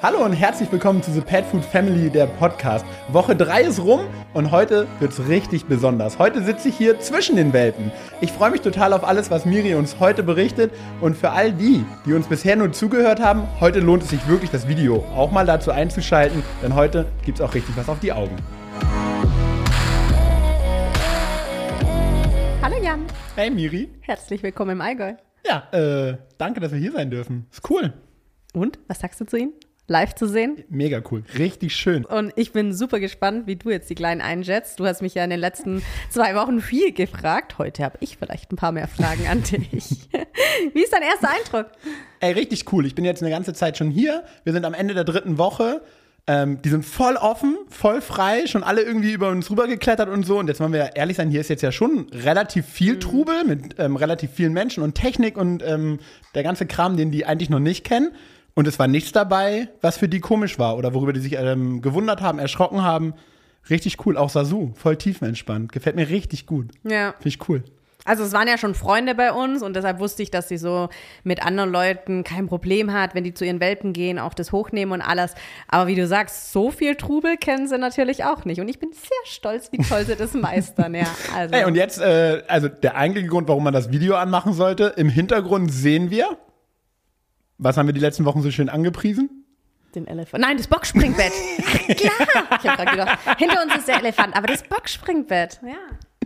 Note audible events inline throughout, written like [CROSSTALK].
Hallo und herzlich willkommen zu The Pet Food Family, der Podcast. Woche 3 ist rum und heute wird es richtig besonders. Heute sitze ich hier zwischen den Welten. Ich freue mich total auf alles, was Miri uns heute berichtet. Und für all die, die uns bisher nur zugehört haben, heute lohnt es sich wirklich, das Video auch mal dazu einzuschalten, denn heute gibt es auch richtig was auf die Augen. Hallo Jan, Hey Miri. herzlich willkommen im Allgäu. Ja, äh, danke, dass wir hier sein dürfen. Ist cool. Und, was sagst du zu ihm? Live zu sehen? Mega cool. Richtig schön. Und ich bin super gespannt, wie du jetzt die Kleinen einschätzt. Du hast mich ja in den letzten zwei Wochen viel gefragt. Heute habe ich vielleicht ein paar mehr Fragen an dich. [LAUGHS] wie ist dein erster Eindruck? Ey, richtig cool. Ich bin jetzt eine ganze Zeit schon hier. Wir sind am Ende der dritten Woche. Ähm, die sind voll offen, voll frei, schon alle irgendwie über uns rübergeklettert und so. Und jetzt wollen wir ehrlich sein, hier ist jetzt ja schon relativ viel Trubel mit ähm, relativ vielen Menschen und Technik und ähm, der ganze Kram, den die eigentlich noch nicht kennen. Und es war nichts dabei, was für die komisch war oder worüber die sich ähm, gewundert haben, erschrocken haben. Richtig cool. Auch Sasu, voll tiefenentspannt. Gefällt mir richtig gut. Ja. Finde ich cool. Also es waren ja schon Freunde bei uns und deshalb wusste ich, dass sie so mit anderen Leuten kein Problem hat, wenn die zu ihren Welpen gehen, auch das hochnehmen und alles. Aber wie du sagst, so viel Trubel kennen sie natürlich auch nicht. Und ich bin sehr stolz, wie toll sie das meistern, ja. [LAUGHS] Also. Ey, und jetzt, äh, also der eigentliche Grund, warum man das Video anmachen sollte, im Hintergrund sehen wir, was haben wir die letzten Wochen so schön angepriesen? Den Elefant. Nein, das Boxspringbett. [LAUGHS] Klar. Ich habe gerade gedacht, hinter uns ist der Elefant, aber das Boxspringbett. Ja.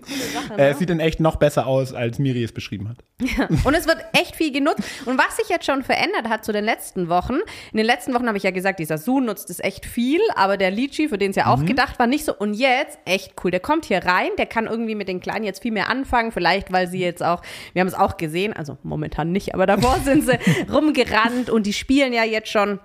Sache, Äh, ne? es sieht in echt noch besser aus, als Miri es beschrieben hat. [LAUGHS] Und es wird echt viel genutzt. Und was sich jetzt schon verändert hat zu den letzten Wochen, in den letzten Wochen habe ich ja gesagt, dieser Su nutzt es echt viel, aber der Litchi, für den es ja auch gedacht war, nicht so. Und jetzt, echt cool, der kommt hier rein, der kann irgendwie mit den Kleinen jetzt viel mehr anfangen, vielleicht weil sie jetzt auch, wir haben es auch gesehen, also momentan nicht, aber davor [LAUGHS] sind sie rumgerannt und die spielen ja jetzt schon.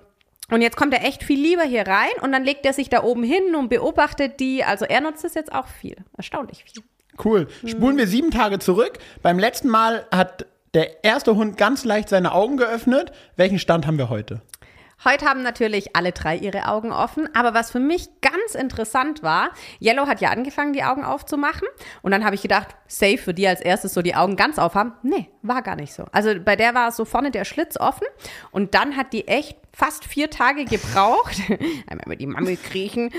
Und jetzt kommt er echt viel lieber hier rein und dann legt er sich da oben hin und beobachtet die. Also er nutzt es jetzt auch viel. Erstaunlich viel. Cool. Spulen wir sieben Tage zurück. Beim letzten Mal hat der erste Hund ganz leicht seine Augen geöffnet. Welchen Stand haben wir heute? Heute haben natürlich alle drei ihre Augen offen, aber was für mich ganz interessant war, Yellow hat ja angefangen, die Augen aufzumachen und dann habe ich gedacht, safe für die als erstes so die Augen ganz aufhaben. Nee, war gar nicht so. Also bei der war so vorne der Schlitz offen und dann hat die echt fast vier Tage gebraucht, [LAUGHS] einmal über die Mammel kriechen,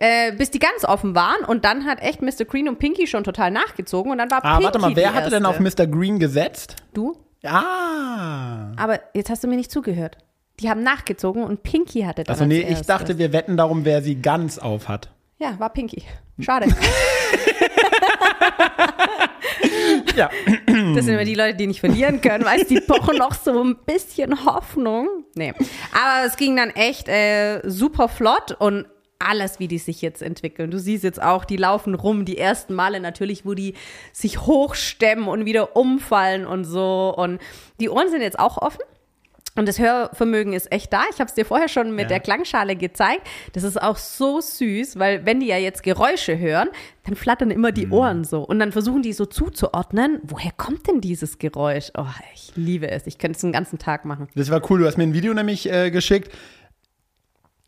äh, bis die ganz offen waren und dann hat echt Mr. Green und Pinky schon total nachgezogen und dann war Ah, Pinky warte mal, wer hatte denn auf. Mr. Green gesetzt? Du? Ah. Aber jetzt hast du mir nicht zugehört. Die haben nachgezogen und Pinky hatte dann Also nee, ich dachte, wir wetten darum, wer sie ganz auf hat. Ja, war Pinky. Schade. [LAUGHS] Ja. Das sind immer die Leute, die nicht verlieren können, weil die pochen noch so ein bisschen Hoffnung. Nee. Aber es ging dann echt äh, super flott und alles, wie die sich jetzt entwickeln. Du siehst jetzt auch, die laufen rum, die ersten Male natürlich, wo die sich hochstemmen und wieder umfallen und so. Und die Ohren sind jetzt auch offen. Und das Hörvermögen ist echt da. Ich habe es dir vorher schon mit Ja. der Klangschale gezeigt. Das ist auch so süß, weil wenn die ja jetzt Geräusche hören, dann flattern immer Mhm. die Ohren so. Und dann versuchen die so zuzuordnen, woher kommt denn dieses Geräusch? Oh, ich liebe es. Ich könnte es den ganzen Tag machen. Das war cool. Du hast mir ein Video nämlich äh, geschickt.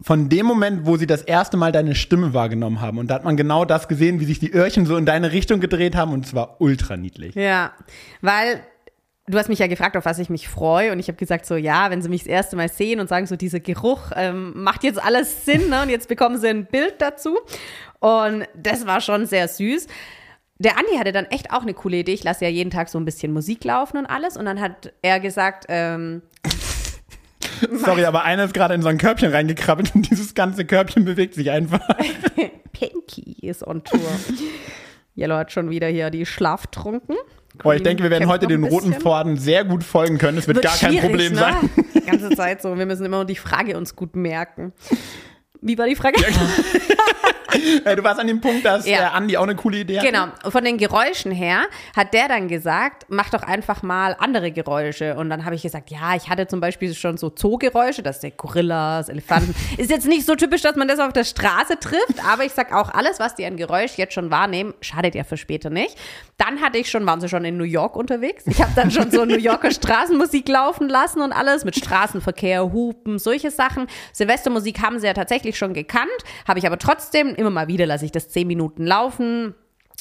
Von dem Moment, wo sie das erste Mal deine Stimme wahrgenommen haben. Und da hat man genau das gesehen, wie sich die Öhrchen so in deine Richtung gedreht haben. Und es war ultra niedlich. Ja, weil du hast mich ja gefragt, auf was ich mich freue. Und ich habe gesagt, so ja, wenn sie mich das erste Mal sehen und sagen, so dieser Geruch ähm, macht jetzt alles Sinn. Ne? Und jetzt bekommen sie ein Bild dazu. Und das war schon sehr süß. Der Andi hatte dann echt auch eine coole Idee. Ich lasse ja jeden Tag so ein bisschen Musik laufen und alles. Und dann hat er gesagt, ähm, [LAUGHS] Sorry, aber einer ist gerade in so ein Körbchen reingekrabbelt und dieses ganze Körbchen bewegt sich einfach. [LAUGHS] Pinky ist on Tour. Yellow hat schon wieder hier die Schlaf trunken. Boah, ich denke, wir werden heute den roten. Pfaden sehr gut folgen können. Es wird, Wird gar kein Problem ne? sein. Die ganze Zeit so. Wir müssen immer nur die Frage uns gut merken. Wie war die Frage? Äh, [LAUGHS] [LAUGHS] Du warst an dem Punkt, dass Ja. der Andi auch eine coole Idee hat. Genau, von den Geräuschen her hat der dann gesagt, mach doch einfach mal andere Geräusche. Und dann habe ich gesagt, ja, ich hatte zum Beispiel schon so Zoogeräusche, das sind Gorillas, Elefanten. [LAUGHS] Ist jetzt nicht so typisch, dass man das auf der Straße trifft, aber ich sag auch, alles, was die an Geräusch jetzt schon wahrnehmen, schadet ja für später nicht. Dann hatte ich schon, waren sie schon in New York unterwegs. Ich habe dann schon so New Yorker [LAUGHS] Straßenmusik laufen lassen und alles mit Straßenverkehr, Hupen, solche Sachen. Silvestermusik haben sie ja tatsächlich schon gekannt, habe ich aber trotzdem immer mal wieder lasse ich das zehn Minuten laufen,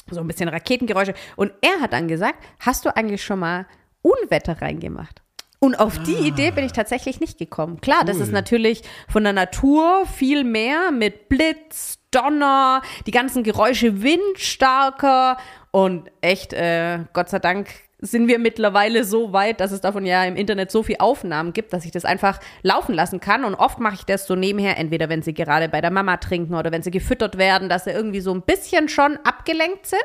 so ein bisschen Raketengeräusche. Und er hat dann gesagt, hast du eigentlich schon mal Unwetter reingemacht? Und auf die Idee bin ich tatsächlich nicht gekommen. Klar, das ist natürlich von der Natur viel mehr mit Blitz, Donner, die ganzen Geräusche windstarker und echt, äh, Gott sei Dank sind wir mittlerweile so weit, dass es davon ja im Internet so viel Aufnahmen gibt, dass ich das einfach laufen lassen kann. Und oft mache ich das so nebenher, entweder wenn sie gerade bei der Mama trinken oder wenn sie gefüttert werden, dass sie irgendwie so ein bisschen schon abgelenkt sind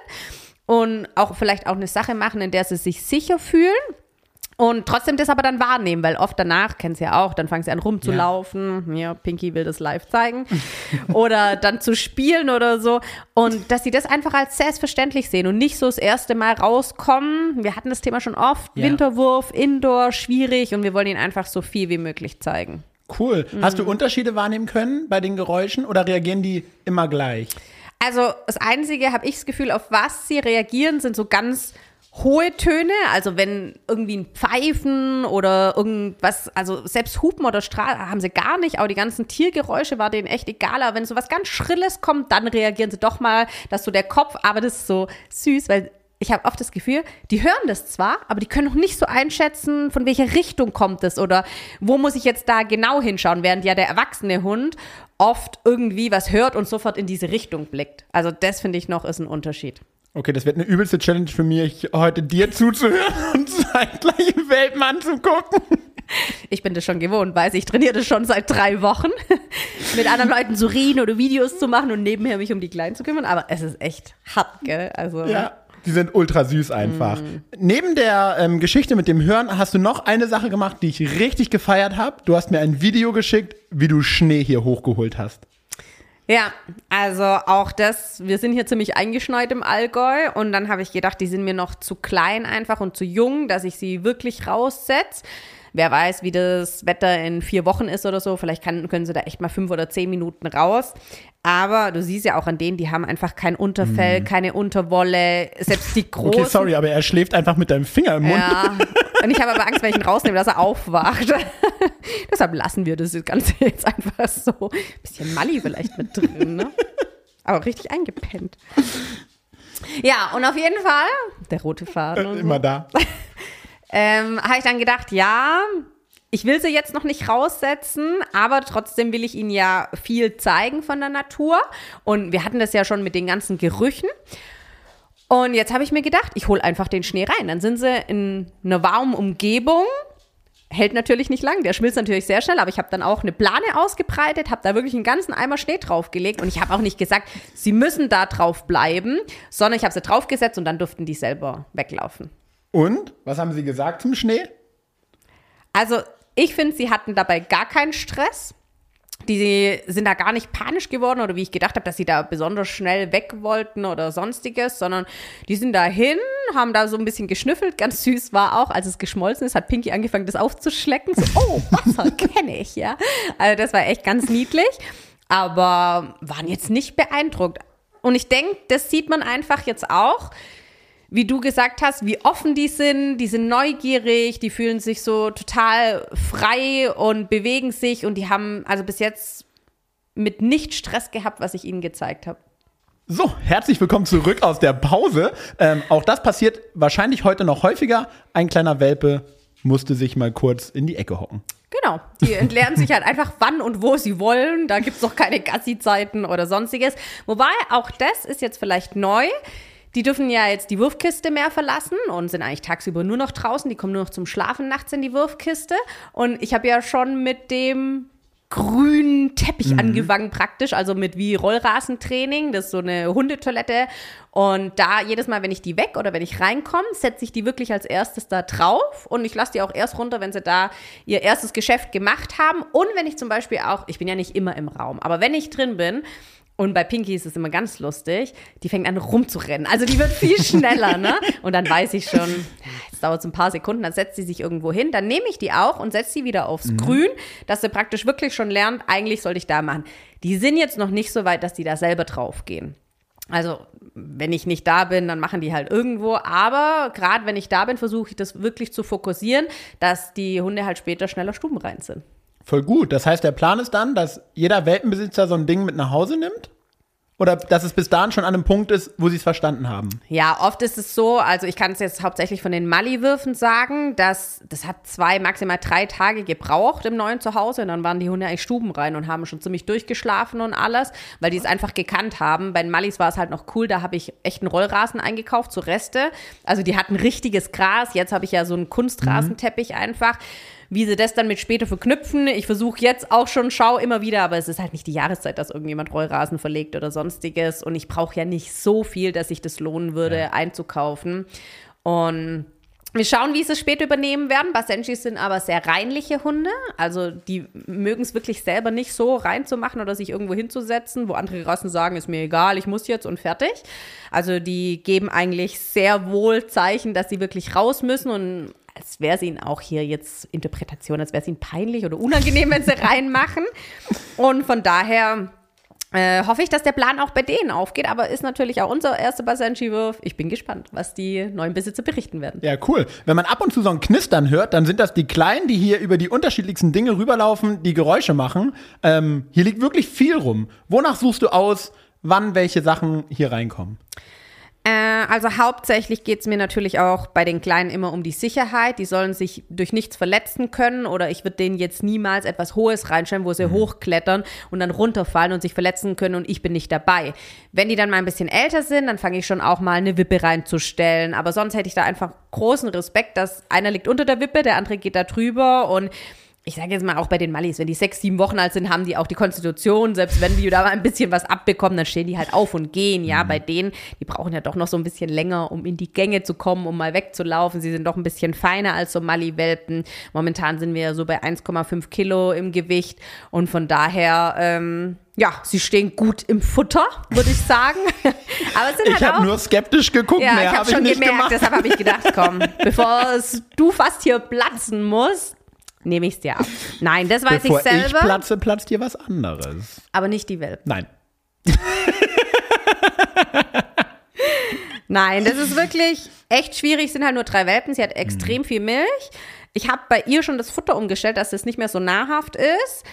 und auch vielleicht auch eine Sache machen, in der sie sich sicher fühlen. Und trotzdem das aber dann wahrnehmen, weil oft danach, kennst ja auch, dann fangen sie an rumzulaufen. Ja. Pinky will das live zeigen. [LAUGHS] oder dann zu spielen oder so. Und dass sie das einfach als selbstverständlich sehen und nicht so das erste Mal rauskommen. Wir hatten das Thema schon oft. Ja. Winterwurf, Indoor, schwierig. Und wir wollen ihnen einfach so viel wie möglich zeigen. Cool. Hast du Mhm. Unterschiede wahrnehmen können bei den Geräuschen oder reagieren die immer gleich? Also das Einzige, habe ich das Gefühl, auf was sie reagieren, sind so ganz hohe Töne. Also wenn irgendwie ein Pfeifen oder irgendwas, also selbst Hupen oder Strahl haben sie gar nicht, aber die ganzen Tiergeräusche war denen echt egal. Aber wenn so was ganz Schrilles kommt, dann reagieren sie doch mal, dass so der Kopf, aber das ist so süß, weil ich habe oft das Gefühl, die hören das zwar, aber die können noch nicht so einschätzen, von welcher Richtung kommt es oder wo muss ich jetzt da genau hinschauen, während ja der erwachsene Hund oft irgendwie was hört und sofort in diese Richtung blickt. Also das finde ich noch ist ein Unterschied. Okay, das wird eine übelste Challenge für mich, heute dir zuzuhören [LAUGHS] und zeitgleich im Weltmann zu gucken. Ich bin das schon gewohnt, weiß ich, trainiere das schon seit drei Wochen, [LAUGHS] mit anderen Leuten zu reden oder Videos zu machen und nebenher mich um die Kleinen zu kümmern, aber es ist echt hart, gell? Also Ja. Die sind ultra süß einfach. Neben der ähm, Geschichte mit dem Hören hast du noch eine Sache gemacht, die ich richtig gefeiert habe. Du hast mir ein Video geschickt, wie du Schnee hier hochgeholt hast. Ja, also auch das, wir sind hier ziemlich eingeschneit im Allgäu und dann habe ich gedacht, die sind mir noch zu klein einfach und zu jung, dass ich sie wirklich raussetze. Wer weiß, wie das Wetter in vier Wochen ist oder so. Vielleicht kann, können sie da echt mal fünf oder zehn Minuten raus. Aber du siehst ja auch an denen, die haben einfach kein Unterfell, keine Unterwolle. Selbst die [LAUGHS] großen. Okay, sorry, aber er schläft einfach mit deinem Finger im Mund. Ja, [LAUGHS] und ich habe aber Angst, wenn ich ihn rausnehme, dass er aufwacht. [LAUGHS] Deshalb lassen wir das Ganze jetzt einfach so. Bisschen Mali vielleicht mit drin, ne? Aber richtig eingepennt. Ja, und auf jeden Fall, der rote Faden. so Immer da. Ähm, habe ich dann gedacht, ja, ich will sie jetzt noch nicht raussetzen, aber trotzdem will ich ihnen ja viel zeigen von der Natur. Und wir hatten das ja schon mit den ganzen Gerüchen. Und jetzt habe ich mir gedacht, ich hole einfach den Schnee rein. Dann sind sie in einer warmen Umgebung. Hält natürlich nicht lang, der schmilzt natürlich sehr schnell, aber ich habe dann auch eine Plane ausgebreitet, habe da wirklich einen ganzen Eimer Schnee draufgelegt und ich habe auch nicht gesagt, sie müssen da drauf bleiben, sondern ich habe sie draufgesetzt und dann durften die selber weglaufen. Und? Was haben sie gesagt zum Schnee? Also ich finde, sie hatten dabei gar keinen Stress. Die sind da gar nicht panisch geworden oder wie ich gedacht habe, dass sie da besonders schnell weg wollten oder sonstiges, sondern die sind dahin, haben da so ein bisschen geschnüffelt. Ganz süß war auch, als es geschmolzen ist, hat Pinky angefangen, das aufzuschlecken. So, oh, [LAUGHS] Wasser kenne ich, ja. Also das war echt ganz niedlich, aber waren jetzt nicht beeindruckt. Und ich denke, das sieht man einfach jetzt auch wie du gesagt hast, wie offen die sind, die sind neugierig, die fühlen sich so total frei und bewegen sich und die haben also bis jetzt mit nicht Stress gehabt, was ich ihnen gezeigt habe. So, herzlich willkommen zurück aus der Pause. Ähm, auch das passiert wahrscheinlich heute noch häufiger. Ein kleiner Welpe musste sich mal kurz in die Ecke hocken. Genau, die entleeren sich halt einfach wann und wo sie wollen. Da gibt es noch keine Gassi-Zeiten oder sonstiges. Wobei, auch das ist jetzt vielleicht neu. Die dürfen ja jetzt die Wurfkiste mehr verlassen und sind eigentlich tagsüber nur noch draußen. Die kommen nur noch zum Schlafen nachts in die Wurfkiste. Und ich habe ja schon mit dem grünen Teppich angefangen praktisch, also mit wie Rollrasentraining, das ist so eine Hundetoilette. Und da jedes Mal, wenn ich die weg oder wenn ich reinkomme, setze ich die wirklich als erstes da drauf. Und ich lasse die auch erst runter, wenn sie da ihr erstes Geschäft gemacht haben. Und wenn ich zum Beispiel auch, ich bin ja nicht immer im Raum, aber wenn ich drin bin und bei Pinky ist es immer ganz lustig, die fängt an rumzurennen. Also die wird viel schneller, ne? Und dann weiß ich schon, jetzt dauert es ein paar Sekunden, dann setzt sie sich irgendwo hin. Dann nehme ich die auch und setze sie wieder aufs Grün, dass sie praktisch wirklich schon lernt, eigentlich sollte ich da machen. Die sind jetzt noch nicht so weit, dass die da selber draufgehen. Also, wenn ich nicht da bin, dann machen die halt irgendwo. Aber gerade wenn ich da bin, versuche ich das wirklich zu fokussieren, dass die Hunde halt später schneller stubenrein sind. Voll gut. Das heißt, der Plan ist dann, dass jeder Welpenbesitzer so ein Ding mit nach Hause nimmt? Oder dass es bis dahin schon an einem Punkt ist, wo sie es verstanden haben? Ja, oft ist es so, also ich kann es jetzt hauptsächlich von den Mali-Würfen sagen, dass das hat zwei, maximal drei Tage gebraucht im neuen Zuhause und dann waren die Hunde eigentlich stubenrein und haben schon ziemlich durchgeschlafen und alles, weil die es einfach gekannt haben. Bei den Mallis war es halt noch cool, da habe ich echt einen Rollrasen eingekauft, so Reste. Also die hatten richtiges Gras, jetzt habe ich ja so einen Kunstrasenteppich einfach wie sie das dann mit später verknüpfen. Ich versuche jetzt auch schon, schau immer wieder, aber es ist halt nicht die Jahreszeit, dass irgendjemand Rollrasen verlegt oder sonstiges. Und ich brauche ja nicht so viel, dass sich das lohnen würde, ja. einzukaufen. Und wir schauen, wie sie es später übernehmen werden. Basenjis sind aber sehr reinliche Hunde. Also die mögen es wirklich selber nicht so reinzumachen oder sich irgendwo hinzusetzen, wo andere Rassen sagen, ist mir egal, ich muss jetzt und fertig. Also die geben eigentlich sehr wohl Zeichen, dass sie wirklich raus müssen und als wäre es ihnen auch hier jetzt Interpretation, als wäre es ihnen peinlich oder unangenehm, wenn sie [LAUGHS] reinmachen. Und von daher äh, hoffe ich, dass der Plan auch bei denen aufgeht, aber ist natürlich auch unser erster Basenji-Wurf. Ich bin gespannt, was die neuen Besitzer berichten werden. Ja, cool. Wenn man ab und zu so ein Knistern hört, dann sind das die Kleinen, die hier über die unterschiedlichsten Dinge rüberlaufen, die Geräusche machen. Ähm, hier liegt wirklich viel rum. Wonach suchst du aus, wann welche Sachen hier reinkommen? Äh, also hauptsächlich geht es mir natürlich auch bei den Kleinen immer um die Sicherheit. Die sollen sich durch nichts verletzen können oder ich würde denen jetzt niemals etwas Hohes reinstellen, wo sie mhm. hochklettern und dann runterfallen und sich verletzen können und ich bin nicht dabei. Wenn die dann mal ein bisschen älter sind, dann fange ich schon auch mal eine Wippe reinzustellen. Aber sonst hätte ich da einfach großen Respekt, dass einer liegt unter der Wippe, der andere geht da drüber und ich sage jetzt mal auch bei den Mallis, wenn die sechs, sieben Wochen alt sind, haben die auch die Konstitution. Selbst wenn die da mal ein bisschen was abbekommen, dann stehen die halt auf und gehen. Ja, mhm. bei denen, die brauchen ja doch noch so ein bisschen länger, um in die Gänge zu kommen, um mal wegzulaufen. Sie sind doch ein bisschen feiner als so Malli-Welpen. Momentan sind wir ja so bei 1,5 Kilo im Gewicht. Und von daher, ähm, ja, sie stehen gut im Futter, würde ich sagen. [LAUGHS] Aber es sind halt ich habe nur skeptisch geguckt. Ja, ich habe schon gemerkt, gemacht. deshalb habe ich gedacht, komm, [LAUGHS] bevor du fast hier platzen musst, nehme ich es dir ab. Nein, das weiß Bevor ich selber. ich platze, platzt dir was anderes. Aber nicht die Welpen. Nein. Nein, das ist wirklich echt schwierig. Es sind halt nur drei Welpen. Sie hat extrem mhm. viel Milch. Ich habe bei ihr schon das Futter umgestellt, dass es nicht mehr so nahrhaft ist.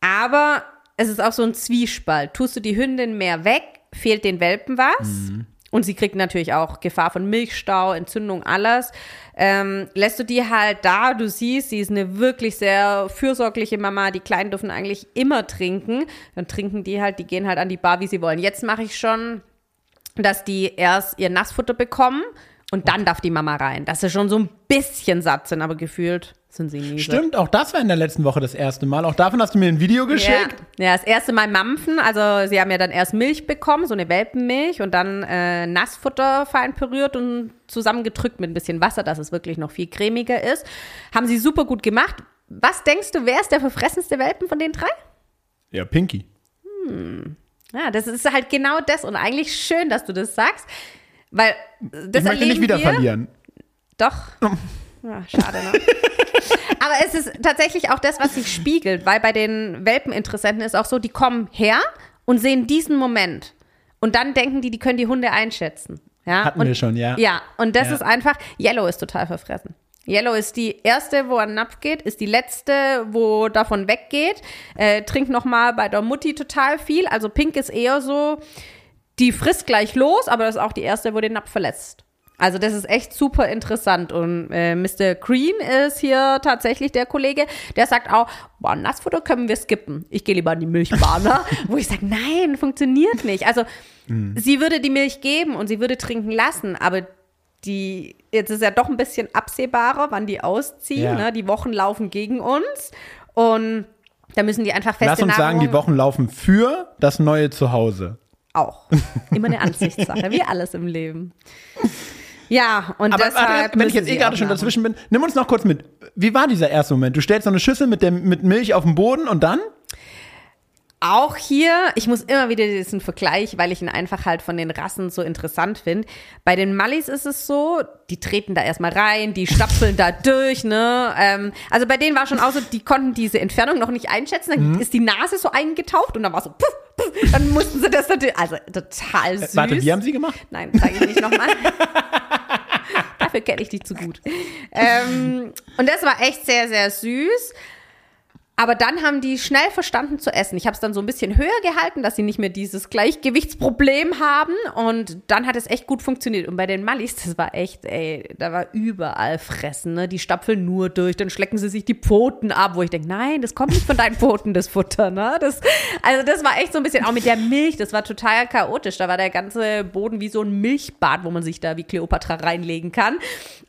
Aber es ist auch so ein Zwiespalt. Tust du die Hündin mehr weg, fehlt den Welpen was. Mhm. Und sie kriegt natürlich auch Gefahr von Milchstau, Entzündung, alles. Ähm, lässt du die halt da, du siehst, sie ist eine wirklich sehr fürsorgliche Mama. Die Kleinen dürfen eigentlich immer trinken. Dann trinken die halt, die gehen halt an die Bar, wie sie wollen. Jetzt mache ich schon, dass die erst ihr Nassfutter bekommen und dann darf die Mama rein. Dass sie schon so ein bisschen satt sind, aber gefühlt sind sie nie. Stimmt, auch das war in der letzten Woche das erste Mal. Auch davon hast du mir ein Video geschickt. Ja, ja das erste Mal Mampfen. Also sie haben ja dann erst Milch bekommen, so eine Welpenmilch und dann äh, Nassfutter fein püriert und zusammengedrückt mit ein bisschen Wasser, dass es wirklich noch viel cremiger ist. Haben sie super gut gemacht. Was denkst du, wer ist der verfressenste Welpen von den drei? Ja, Pinky. Hm. Ja, das ist halt genau das und eigentlich schön, dass du das sagst, weil das ich möchte nicht wieder wir. verlieren. Doch. [LAUGHS] Ja, schade, ne? [LAUGHS] Aber es ist tatsächlich auch das, was sich spiegelt, weil bei den Welpeninteressenten ist auch so, die kommen her und sehen diesen Moment. Und dann denken die, die können die Hunde einschätzen. Ja? Hatten und, wir schon, ja. Ja, und das ja. ist einfach, Yellow ist total verfressen. Yellow ist die erste, wo er Napf geht, ist die letzte, wo davon weggeht. Äh, trinkt nochmal bei der Mutti total viel. Also Pink ist eher so, die frisst gleich los, aber das ist auch die erste, wo den Napf verlässt. Also das ist echt super interessant. Und äh, Mr. Green ist hier tatsächlich der Kollege, der sagt auch, boah, Nassfutter können wir skippen. Ich gehe lieber an die Milchbahn, [LAUGHS] wo ich sage, nein, funktioniert nicht. Also mhm. sie würde die Milch geben und sie würde trinken lassen, aber die, jetzt ist ja doch ein bisschen absehbarer, wann die ausziehen. Ja. Ne? Die Wochen laufen gegen uns und da müssen die einfach feste Lass uns Nahrung sagen, die Wochen laufen für das neue Zuhause. Auch. Immer eine [LAUGHS] Ansichtssache, wie alles im Leben. Ja, und Aber deshalb wenn ich jetzt eh gerade schon dazwischen bin, nimm uns noch kurz mit. Wie war dieser erste Moment? Du stellst so eine Schüssel mit, dem, mit Milch auf den Boden und dann? Auch hier, ich muss immer wieder diesen Vergleich, weil ich ihn einfach halt von den Rassen so interessant finde. Bei den Mallis ist es so, die treten da erstmal rein, die stapfeln da durch, ne? Ähm, also bei denen war schon auch so, die konnten diese Entfernung noch nicht einschätzen. Dann mhm. ist die Nase so eingetaucht und dann war so, puff, puff, dann mussten sie das natürlich, also total süß. Warte, wie haben sie gemacht? Nein, sage ich nicht nochmal. [LAUGHS] Dafür kenne ich dich zu gut. Ähm, und das war echt sehr, sehr süß. Aber dann haben die schnell verstanden zu essen. Ich habe es dann so ein bisschen höher gehalten, dass sie nicht mehr dieses Gleichgewichtsproblem haben. Und dann hat es echt gut funktioniert. Und bei den Mallis, das war echt, ey, da war überall Fressen. Ne? Die stapfeln nur durch, dann schlecken sie sich die Pfoten ab, wo ich denke, nein, das kommt nicht von deinen Pfoten, das Futter. Ne? Das, also das war echt so ein bisschen, auch mit der Milch, das war total chaotisch. Da war der ganze Boden wie so ein Milchbad, wo man sich da wie Kleopatra reinlegen kann.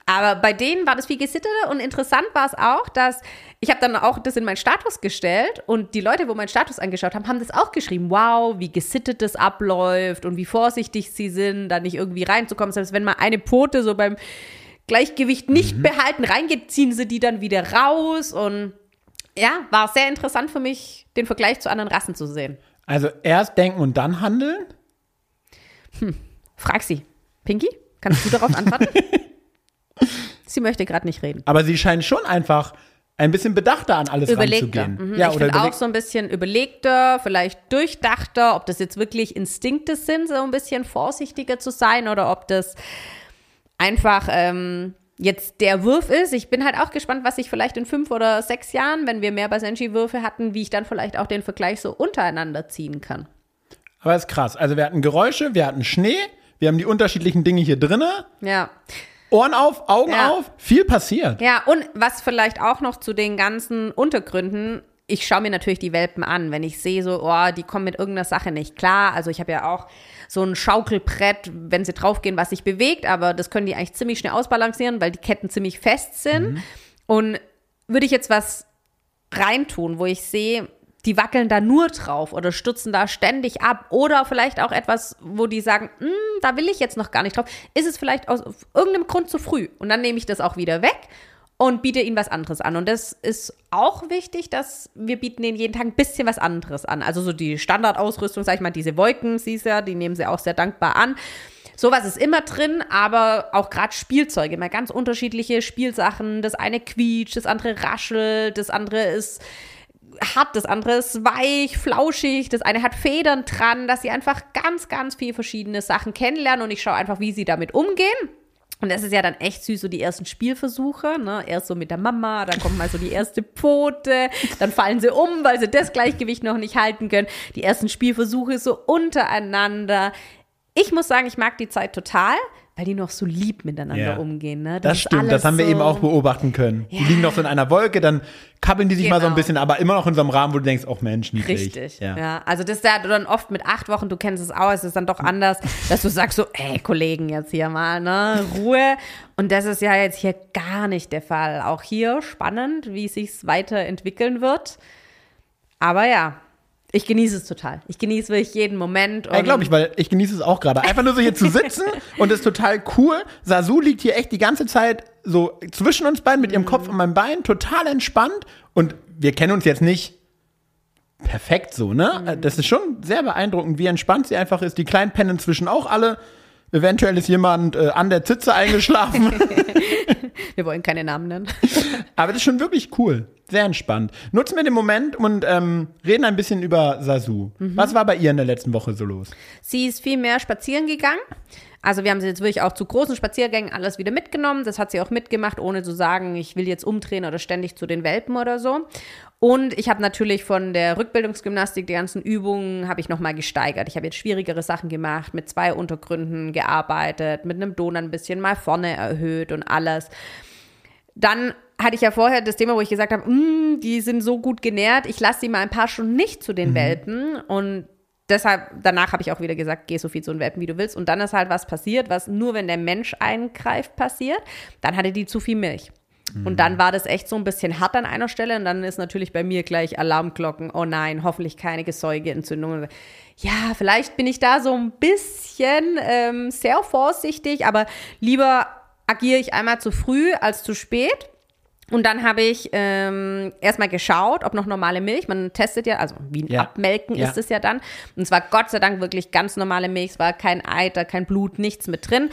Aber bei denen war das viel gesitteter und interessant war es auch, dass ich habe dann auch das in meinen Status gestellt und die Leute, wo meinen Status angeschaut haben, haben das auch geschrieben. Wow, wie gesittet das abläuft und wie vorsichtig sie sind, da nicht irgendwie reinzukommen. Selbst wenn mal eine Pfote so beim Gleichgewicht nicht mhm. behalten reingeht, ziehen sie die dann wieder raus und ja, war sehr interessant für mich, den Vergleich zu anderen Rassen zu sehen. Also erst denken und dann handeln? Hm. Frag sie. Pinky, kannst du darauf antworten? [LAUGHS] sie möchte gerade nicht reden. Aber sie scheint schon einfach ein bisschen bedachter an alles überlegter. ranzugehen. Mhm. Ja, ich finde auch so ein bisschen überlegter, vielleicht durchdachter, ob das jetzt wirklich Instinkte sind, so ein bisschen vorsichtiger zu sein oder ob das einfach ähm, jetzt der Wurf ist. Ich bin halt auch gespannt, was ich vielleicht in fünf oder sechs Jahren, wenn wir mehr Basenji-Würfe hatten, wie ich dann vielleicht auch den Vergleich so untereinander ziehen kann. Aber ist krass. Also wir hatten Geräusche, wir hatten Schnee, wir haben die unterschiedlichen Dinge hier drinnen. Ja. Ohren auf, Augen ja. auf, viel passiert. Ja, und was vielleicht auch noch zu den ganzen Untergründen, ich schaue mir natürlich die Welpen an, wenn ich sehe so, oh, die kommen mit irgendeiner Sache nicht klar. Also ich habe ja auch so ein Schaukelbrett, wenn sie draufgehen, was sich bewegt, aber das können die eigentlich ziemlich schnell ausbalancieren, weil die Ketten ziemlich fest sind. Mhm. Und würde ich jetzt was reintun, wo ich sehe, die wackeln da nur drauf oder stürzen da ständig ab. Oder vielleicht auch etwas, wo die sagen, hm, da will ich jetzt noch gar nicht drauf. Ist es vielleicht aus irgendeinem Grund zu früh? Und dann nehme ich das auch wieder weg und biete ihnen was anderes an. Und das ist auch wichtig, dass wir bieten ihnen jeden Tag ein bisschen was anderes an. Also so die Standardausrüstung, sag ich mal, diese Wolken, siehst ja, die nehmen sie auch sehr dankbar an. Sowas ist immer drin, aber auch gerade Spielzeuge, immer ganz unterschiedliche Spielsachen. Das eine quietscht, das andere raschelt, das andere ist hart, das andere ist weich, flauschig, das eine hat Federn dran, dass sie einfach ganz, ganz viele verschiedene Sachen kennenlernen und ich schaue einfach, wie sie damit umgehen. Und das ist ja dann echt süß, so die ersten Spielversuche, ne? Erst so mit der Mama, dann kommt mal so die erste Pfote, dann fallen sie um, weil sie das Gleichgewicht noch nicht halten können. Die ersten Spielversuche so untereinander. Ich muss sagen, ich mag die Zeit total weil die noch so lieb miteinander ja. umgehen. Ne? Das, das stimmt, das haben wir so eben auch beobachten können. Ja. Die liegen noch so in einer Wolke, dann kabbeln die sich genau. mal so ein genau. bisschen, aber immer noch in so einem Rahmen, wo du denkst, auch Mensch, niedlich. Richtig, ja. ja. Also das ist ja dann oft mit acht Wochen, du kennst es auch, es ist dann doch anders, dass du sagst so, ey, Kollegen, jetzt hier mal, ne, Ruhe. Und das ist ja jetzt hier gar nicht der Fall. Auch hier spannend, wie es sich weiterentwickeln wird. Aber ja, ich genieße es total. Ich genieße wirklich jeden Moment. Ja, glaube ich, weil ich genieße es auch gerade. Einfach nur so hier zu [LAUGHS] sitzen und das ist total cool. Sasu liegt hier echt die ganze Zeit so zwischen uns beiden mit ihrem Kopf und meinem Bein, total entspannt. Und wir kennen uns jetzt nicht perfekt so, ne? Mhm. Das ist schon sehr beeindruckend, wie entspannt sie einfach ist. Die Kleinen pennen inzwischen auch alle. Eventuell ist jemand äh, an der Zitze eingeschlafen. [LAUGHS] Wir wollen keine Namen nennen. Aber das ist schon wirklich cool. Sehr entspannt. Nutzen wir den Moment und ähm, reden ein bisschen über Sasu. Mhm. Was war bei ihr in der letzten Woche so los? Sie ist viel mehr spazieren gegangen. Also wir haben sie jetzt wirklich auch zu großen Spaziergängen alles wieder mitgenommen. Das hat sie auch mitgemacht, ohne zu sagen, ich will jetzt umdrehen oder ständig zu den Welpen oder so. Und ich habe natürlich von der Rückbildungsgymnastik die ganzen Übungen habe ich nochmal gesteigert. Ich habe jetzt schwierigere Sachen gemacht, mit zwei Untergründen gearbeitet, mit einem Don ein bisschen mal vorne erhöht und alles. Dann hatte ich ja vorher das Thema, wo ich gesagt habe, mm, die sind so gut genährt, ich lasse sie mal ein paar Stunden nicht zu den mhm. Welpen und deshalb, danach habe ich auch wieder gesagt, geh so viel zu den Welpen, wie du willst. Und dann ist halt was passiert, was nur wenn der Mensch eingreift passiert. Dann hatte die zu viel Milch. Und dann war das echt so ein bisschen hart an einer Stelle und dann ist natürlich bei mir gleich Alarmglocken. Oh nein, hoffentlich keine Gesäugeentzündung. Ja, vielleicht bin ich da so ein bisschen ähm, sehr vorsichtig, aber lieber agiere ich einmal zu früh als zu spät. Und dann habe ich ähm, erstmal geschaut, ob noch normale Milch, man testet ja, also wie ein ja. Abmelken ja. ist es ja dann. Und zwar Gott sei Dank wirklich ganz normale Milch, es war kein Eiter, kein Blut, nichts mit drin.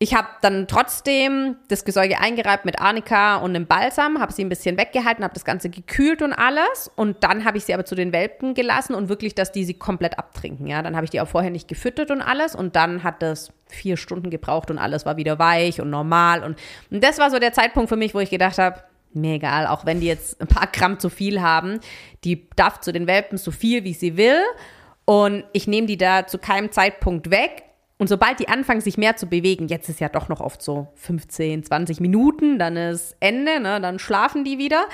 Ich habe dann trotzdem das Gesäuge eingereibt mit Arnika und einem Balsam, habe sie ein bisschen weggehalten, habe das Ganze gekühlt und alles. Und dann habe ich sie aber zu den Welpen gelassen und wirklich, dass die sie komplett abtrinken. Ja, dann habe ich die auch vorher nicht gefüttert und alles. Und dann hat das vier Stunden gebraucht und alles war wieder weich und normal. Und, und das war so der Zeitpunkt für mich, wo ich gedacht habe, Mir egal, auch wenn die jetzt ein paar Gramm zu viel haben, die darf zu den Welpen so viel, wie sie will. Und ich nehme die da zu keinem Zeitpunkt weg. Und sobald die anfangen, sich mehr zu bewegen, jetzt ist ja doch noch oft so 15, 20 Minuten, dann ist Ende, ne, dann schlafen die wieder.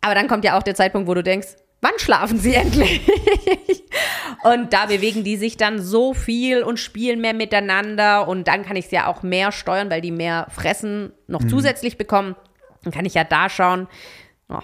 Aber dann kommt ja auch der Zeitpunkt, wo du denkst, wann schlafen sie [LAUGHS] endlich? und da bewegen die sich dann so viel und spielen mehr miteinander. Und dann kann ich es ja auch mehr steuern, weil die mehr Fressen noch zusätzlich bekommen. Dann kann ich ja da schauen, oh,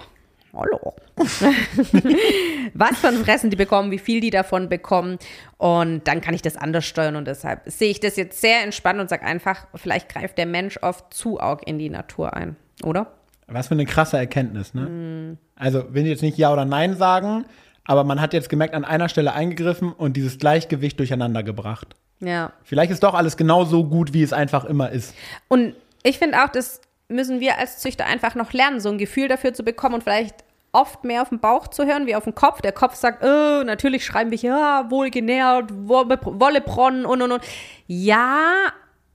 hallo, [LAUGHS] was für ein Fressen die bekommen, wie viel die davon bekommen. Und dann kann ich das anders steuern. Und deshalb sehe ich das jetzt sehr entspannt und sage einfach, vielleicht greift der Mensch oft zu arg in die Natur ein, oder? Was für eine krasse Erkenntnis, ne? Also, wenn die jetzt nicht Ja oder Nein sagen, aber man hat jetzt gemerkt, an einer Stelle eingegriffen und dieses Gleichgewicht durcheinander gebracht. Ja. Vielleicht ist doch alles genau so gut, wie es einfach immer ist. Und ich finde auch, das müssen wir als Züchter einfach noch lernen, so ein Gefühl dafür zu bekommen und vielleicht oft mehr auf den Bauch zu hören, wie auf den Kopf. Der Kopf sagt, äh, natürlich schreiben wir hier, ja, wohlgenährt, Wolle- Wollebronnen und und und. Ja,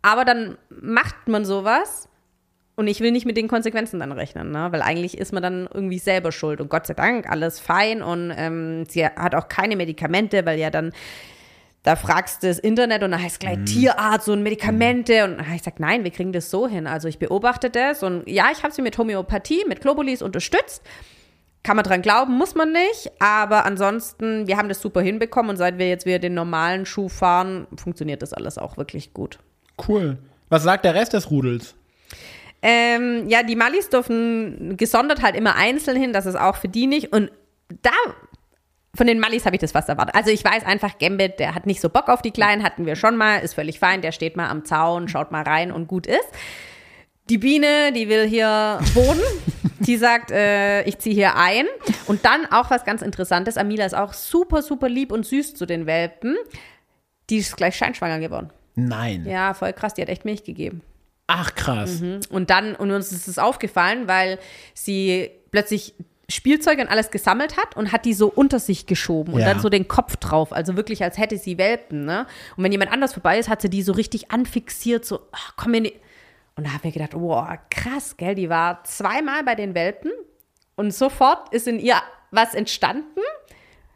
aber dann macht man sowas und ich will nicht mit den Konsequenzen dann rechnen, ne? weil eigentlich ist man dann irgendwie selber schuld und Gott sei Dank, alles fein und ähm, sie hat auch keine Medikamente, weil ja dann da fragst du das Internet und dann heißt gleich Tierarzt und Medikamente. Und dann hab ich gesagt, nein, wir kriegen das so hin. Also ich beobachte das und ja, ich habe sie mit Homöopathie, mit Globulis unterstützt. Kann man dran glauben, muss man nicht. Aber ansonsten, wir haben das super hinbekommen und seit wir jetzt wieder den normalen Schuh fahren, funktioniert das alles auch wirklich gut. Cool. Was sagt der Rest des Rudels? Ähm, ja, die Mallis dürfen gesondert halt immer einzeln hin, das ist auch für die nicht. Und da, von den Mallis habe ich das fast erwartet. Also ich weiß einfach, Gambit, der hat nicht so Bock auf die Kleinen, hatten wir schon mal, ist völlig fein, der steht mal am Zaun, schaut mal rein und gut ist. Die Biene, die will hier wohnen. [LAUGHS] Die sagt, äh, ich ziehe hier ein. Und dann auch was ganz Interessantes. Amila ist auch super, super lieb und süß zu den Welpen. Die ist gleich scheinschwanger geworden. Nein. Ja, voll krass. Die hat echt Milch gegeben. Ach, krass. Und dann, und uns ist es aufgefallen, weil sie plötzlich Spielzeug und alles gesammelt hat und hat die so unter sich geschoben und Ja. dann so den Kopf drauf. Also wirklich, als hätte sie Welpen, ne? Und wenn jemand anders vorbei ist, hat sie die so richtig anfixiert, so, ach, komm mir nicht. Und da haben wir gedacht, wow, krass, gell? Die war zweimal bei den Welpen und sofort ist in ihr was entstanden.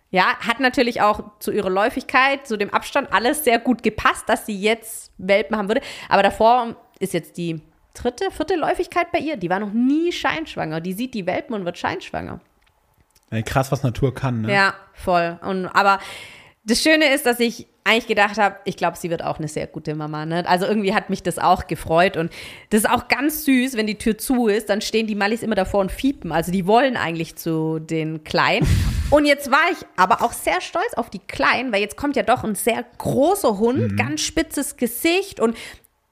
Ja, hat natürlich auch zu ihrer Läufigkeit, zu dem Abstand alles sehr gut gepasst, dass sie jetzt Welpen haben würde. Aber davor ist jetzt die dritte, vierte Läufigkeit bei ihr. Die war noch nie scheinschwanger. Die sieht die Welpen und wird scheinschwanger. Ey, krass, was Natur kann, ne? Ja, voll. Und, aber das Schöne ist, dass ich eigentlich gedacht habe, ich glaube, sie wird auch eine sehr gute Mama. Ne? Also irgendwie hat mich das auch gefreut. Und das ist auch ganz süß, wenn die Tür zu ist, dann stehen die Mallis immer davor und fiepen. Also die wollen eigentlich zu den Kleinen. [LAUGHS] Und jetzt war ich aber auch sehr stolz auf die Kleinen, weil jetzt kommt ja doch ein sehr großer Hund, ganz spitzes Gesicht und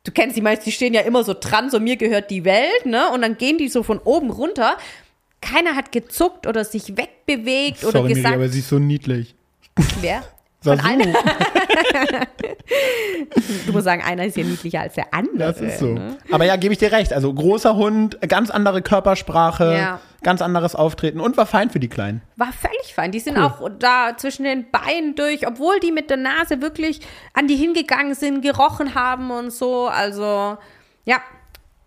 du kennst die meist, die stehen ja immer so dran, so mir gehört die Welt, ne? Und dann gehen die so von oben runter. Keiner hat gezuckt oder sich wegbewegt oder Sorry, Miri, gesagt, aber sie ist so niedlich. wer? Von allen. [LAUGHS] Du musst sagen, einer ist ja niedlicher als der andere. Das ist so. Ne? Aber ja, gebe ich dir recht. Also großer Hund, ganz andere Körpersprache, Ja. ganz anderes Auftreten und war fein für die Kleinen. War völlig fein. Die sind Cool. auch da zwischen den Beinen durch, obwohl die mit der Nase wirklich an die hingegangen sind, gerochen haben und so. Also, ja,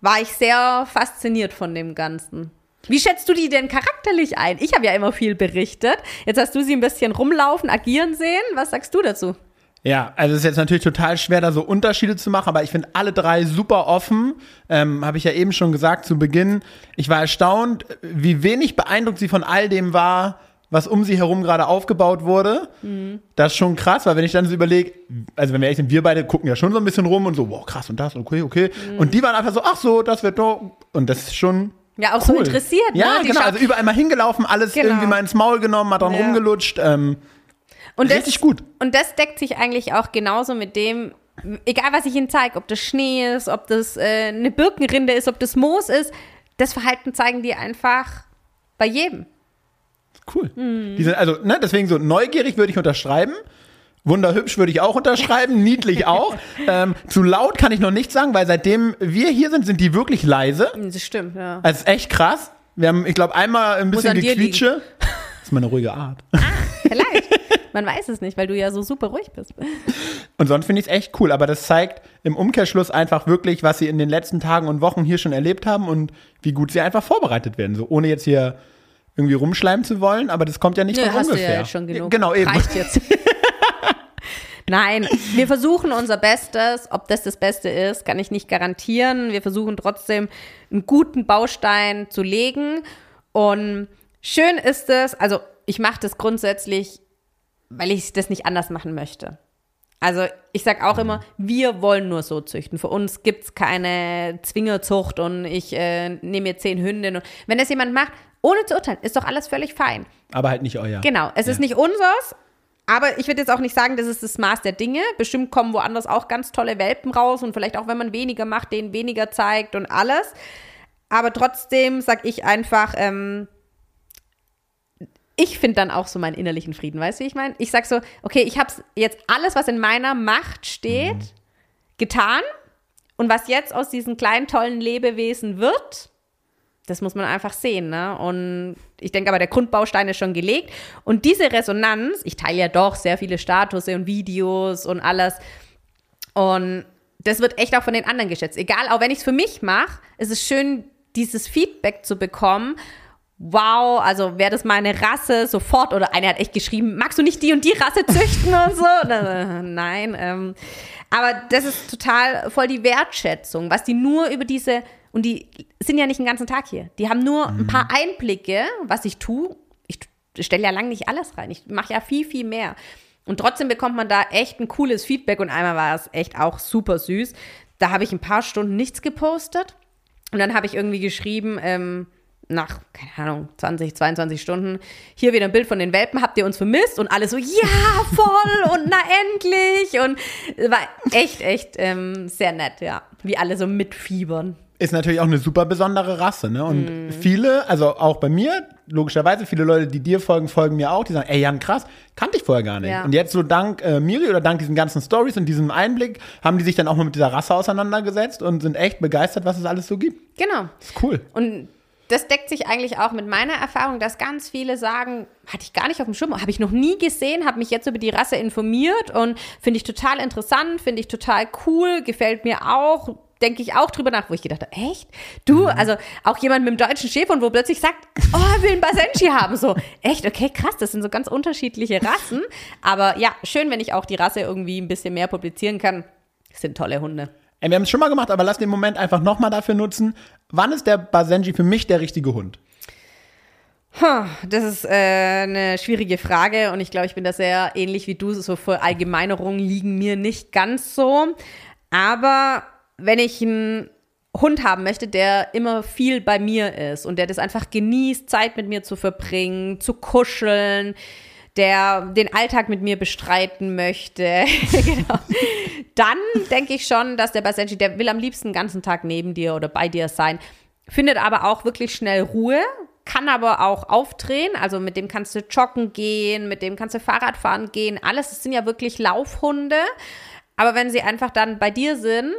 war ich sehr fasziniert von dem Ganzen. Wie schätzt du die denn charakterlich ein? Ich habe ja immer viel berichtet. Jetzt hast du sie ein bisschen rumlaufen, agieren sehen. Was sagst du dazu? Ja, also es ist jetzt natürlich total schwer, da so Unterschiede zu machen, aber ich finde alle drei super offen. Ähm, Habe ich ja eben schon gesagt zu Beginn. Ich war erstaunt, wie wenig beeindruckt sie von all dem war, was um sie herum gerade aufgebaut wurde. Das ist schon krass, weil wenn ich dann so überlege, also wenn wir ehrlich sind, wir beide gucken ja schon so ein bisschen rum und so, wow, krass und das, okay, okay. Und die waren einfach so, ach so, das wird doch. Und das ist schon. Ja, auch so cool. interessiert, ne? Ja, Die genau. Also überall mal hingelaufen, alles Genau. irgendwie mal ins Maul genommen, hat dran Ja. rumgelutscht. Ähm, Und Richtig gut. Und das deckt sich eigentlich auch genauso mit dem, egal was ich ihnen zeige, ob das Schnee ist, ob das äh, eine Birkenrinde ist, ob das Moos ist, das Verhalten zeigen die einfach bei jedem. Cool. Die sind also, ne, deswegen so neugierig würde ich unterschreiben. Wunderhübsch würde ich auch unterschreiben, [LAUGHS] niedlich auch. Ähm, zu laut kann ich noch nicht sagen, weil seitdem wir hier sind, sind die wirklich leise. Das stimmt, ja. Das ist echt krass. Wir haben, ich glaube, einmal ein bisschen gequietsche. Das ist meine ruhige Art. Vielleicht. Man weiß es nicht, weil du ja so super ruhig bist. Und sonst finde ich es echt cool, aber das zeigt im Umkehrschluss einfach wirklich, was sie in den letzten Tagen und Wochen hier schon erlebt haben und wie gut sie einfach vorbereitet werden. So ohne jetzt hier irgendwie rumschleimen zu wollen, aber das kommt ja nicht Nö, von hast ungefähr. du ja jetzt schon genug. Genau, eben. Reicht jetzt. [LAUGHS] Nein, wir versuchen unser Bestes. Ob das das Beste ist, kann ich nicht garantieren. Wir versuchen trotzdem einen guten Baustein zu legen. Und schön ist es, also ich mache das grundsätzlich, weil ich das nicht anders machen möchte. Also ich sag auch immer, wir wollen nur so züchten. Für uns gibt's keine Zwingerzucht und ich äh, nehme mir zehn Hündinnen. Und wenn das jemand macht, ohne zu urteilen, ist doch alles völlig fein. Aber halt nicht euer. Genau, es ist nicht unseres, aber ich würde jetzt auch nicht sagen, das ist das Maß der Dinge. Bestimmt kommen woanders auch ganz tolle Welpen raus und vielleicht auch, wenn man weniger macht, denen weniger zeigt und alles. Aber trotzdem sag ich einfach, ähm, ich finde dann auch so meinen innerlichen Frieden, weißt du, wie ich meine? Ich sag so, okay, ich habe jetzt alles, was in meiner Macht steht, getan. Und was jetzt aus diesen kleinen, tollen Lebewesen wird, das muss man einfach sehen, ne? Und ich denke aber, der Grundbaustein ist schon gelegt. Und diese Resonanz, ich teile ja doch sehr viele Statusse und Videos und alles. Und das wird echt auch von den anderen geschätzt. Egal, auch wenn ich es für mich mache, ist es schön, dieses Feedback zu bekommen. Wow, also wäre das meine Rasse sofort oder einer hat echt geschrieben, magst du nicht die und die Rasse züchten und so? [LAUGHS] Na, Nein, ähm, aber das ist total voll die Wertschätzung, was die nur über diese und die sind ja nicht den ganzen Tag hier. Die haben nur ein paar Einblicke, was ich tue. Ich stelle ja lang nicht alles rein. Ich mache ja viel, viel mehr. Und trotzdem bekommt man da echt ein cooles Feedback. Und einmal war es echt auch super süß. Da habe ich ein paar Stunden nichts gepostet. Und dann habe ich irgendwie geschrieben, ähm, nach, keine Ahnung, 20, 22 Stunden, hier wieder ein Bild von den Welpen, habt ihr uns vermisst? Und alle so, ja, voll [LAUGHS] und na endlich. Und es war echt, echt ähm, sehr nett, ja. Wie alle so mitfiebern. Ist natürlich auch eine super besondere Rasse, ne? Und Mhm. viele, also auch bei mir, logischerweise, viele Leute, die dir folgen, folgen mir auch, die sagen, ey Jan, krass, kannte ich vorher gar nicht. Ja. Und jetzt so dank äh, Miri oder dank diesen ganzen Stories und diesem Einblick haben die sich dann auch mal mit dieser Rasse auseinandergesetzt und sind echt begeistert, was es alles so gibt. Genau. Ist cool. Und das deckt sich eigentlich auch mit meiner Erfahrung, dass ganz viele sagen, hatte ich gar nicht auf dem Schirm, habe ich noch nie gesehen, habe mich jetzt über die Rasse informiert und finde ich total interessant, finde ich total cool, gefällt mir auch, denke ich auch drüber nach, wo ich gedacht habe, echt? Du, also auch jemand mit dem deutschen Schäfer, wo plötzlich sagt, oh, er will einen Basenji haben, so, echt, okay, krass, das sind so ganz unterschiedliche Rassen, aber ja, schön, wenn ich auch die Rasse irgendwie ein bisschen mehr publizieren kann, das sind tolle Hunde. Ey, wir haben es schon mal gemacht, aber lass den Moment einfach nochmal dafür nutzen. Wann ist der Basenji für mich der richtige Hund? Das ist äh, eine schwierige Frage und ich glaube, ich bin da sehr ähnlich wie du. So für Allgemeinerungen liegen mir nicht ganz so. Aber wenn ich einen Hund haben möchte, der immer viel bei mir ist und der das einfach genießt, Zeit mit mir zu verbringen, zu kuscheln, der den Alltag mit mir bestreiten möchte, [LAUGHS] genau. dann denke ich schon, dass der Basenji, der will am liebsten den ganzen Tag neben dir oder bei dir sein, findet aber auch wirklich schnell Ruhe, kann aber auch aufdrehen, also mit dem kannst du joggen gehen, mit dem kannst du Fahrrad fahren gehen, alles, das sind ja wirklich Laufhunde, aber wenn sie einfach dann bei dir sind,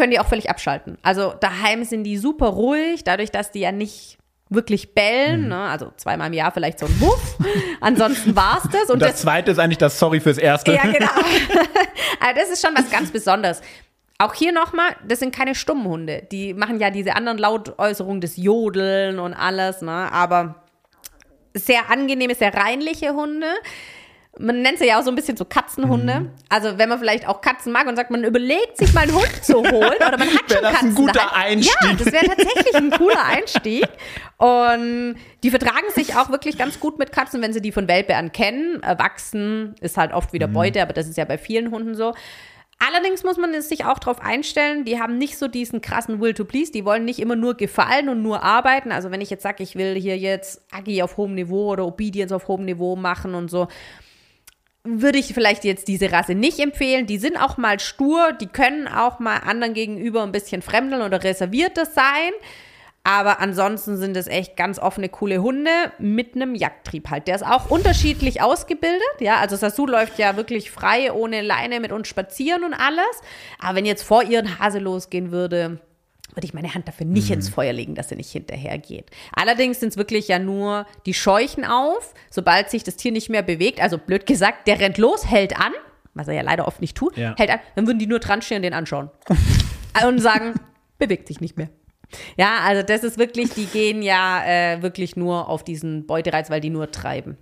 können die auch völlig abschalten. Also daheim sind die super ruhig, dadurch, dass die ja nicht wirklich bellen, ne? also zweimal im Jahr vielleicht so ein Wuff, [LAUGHS] ansonsten war's das. Und Und das das, zweite ist eigentlich das Sorry fürs Erste. ja, genau. [LAUGHS] [LAUGHS] also das ist schon was ganz Besonderes. Auch hier nochmal, das sind keine stummen Hunde. Die machen ja diese anderen Lautäußerungen, das Jodeln und alles, ne? Aber sehr angenehme, sehr reinliche Hunde. Man nennt sie ja auch so ein bisschen so Katzenhunde. Mhm. Also wenn man vielleicht auch Katzen mag und sagt, man überlegt sich mal einen Hund zu holen oder man hat [LAUGHS] schon das ein Katzen. guter daheim. Einstieg. Ja, das wäre tatsächlich ein cooler Einstieg. Und die vertragen sich auch wirklich ganz gut mit Katzen, wenn sie die von Welpe an kennen. Erwachsen ist halt oft Mhm. wieder Beute, aber das ist ja bei vielen Hunden so. Allerdings muss man sich auch darauf einstellen, die haben nicht so diesen krassen Will to Please, die wollen nicht immer nur gefallen und nur arbeiten. Also wenn ich jetzt sage, ich will hier jetzt Agi auf hohem Niveau oder Obedience auf hohem Niveau machen und so, würde ich vielleicht jetzt diese Rasse nicht empfehlen. Die sind auch mal stur, die können auch mal anderen gegenüber ein bisschen fremdeln oder reservierter sein. Aber ansonsten sind es echt ganz offene, coole Hunde mit einem Jagdtrieb halt. Der ist auch unterschiedlich ausgebildet. Ja, also Sasu läuft ja wirklich frei, ohne Leine mit uns spazieren und alles. Aber wenn jetzt vor ihr ein Hase losgehen würde, würde ich meine Hand dafür nicht ins Feuer legen, dass er nicht hinterher geht. Allerdings sind es wirklich ja nur die Scheuchen auf, sobald sich das Tier nicht mehr bewegt. Also blöd gesagt, der rennt los, hält an, was er ja leider oft nicht tut, Ja. hält an, dann würden die nur dran stehen und den anschauen. [LAUGHS] und sagen, bewegt sich nicht mehr. Ja, also das ist wirklich, die gehen ja äh, wirklich nur auf diesen Beutereiz, weil die nur treiben.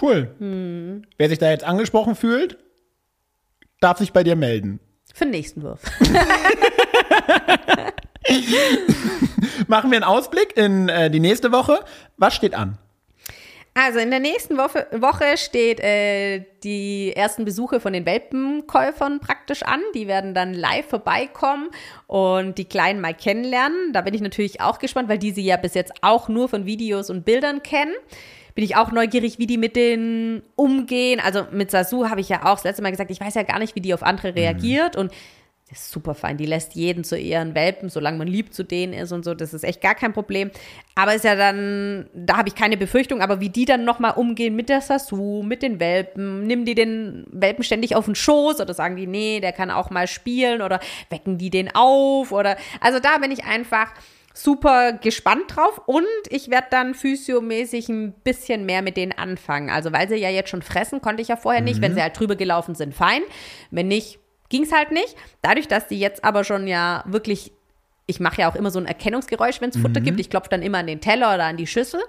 Cool. Hm. Wer sich da jetzt angesprochen fühlt, darf sich bei dir melden. Für den nächsten Wurf. [LAUGHS] Machen wir einen Ausblick in äh, die nächste Woche. Was steht an? Also in der nächsten Woche, Woche steht äh, die ersten Besuche von den Welpenkäufern praktisch an. Die werden dann live vorbeikommen und die Kleinen mal kennenlernen. Da bin ich natürlich auch gespannt, weil die sie ja bis jetzt auch nur von Videos und Bildern kennen. Bin ich auch neugierig, wie die mit denen umgehen. Also mit Sasu habe ich ja auch das letzte Mal gesagt, ich weiß ja gar nicht, wie die auf andere reagiert und das ist super fein. Die lässt jeden zu ihren Welpen, solange man lieb zu denen ist und so. Das ist echt gar kein Problem. Aber ist ja dann, da habe ich keine Befürchtung. Aber wie die dann nochmal umgehen mit der Sasu, mit den Welpen, nehmen die den Welpen ständig auf den Schoß oder sagen die, nee, der kann auch mal spielen oder wecken die den auf oder, also da bin ich einfach super gespannt drauf und ich werde dann physiomäßig ein bisschen mehr mit denen anfangen. Also weil sie ja jetzt schon fressen, konnte ich ja vorher nicht. Wenn sie halt drüber gelaufen sind, fein. Wenn nicht, ging es halt nicht. Dadurch, dass die jetzt aber schon ja wirklich, ich mache ja auch immer so ein Erkennungsgeräusch, wenn es Futter gibt. Ich klopfe dann immer an den Teller oder an die Schüssel.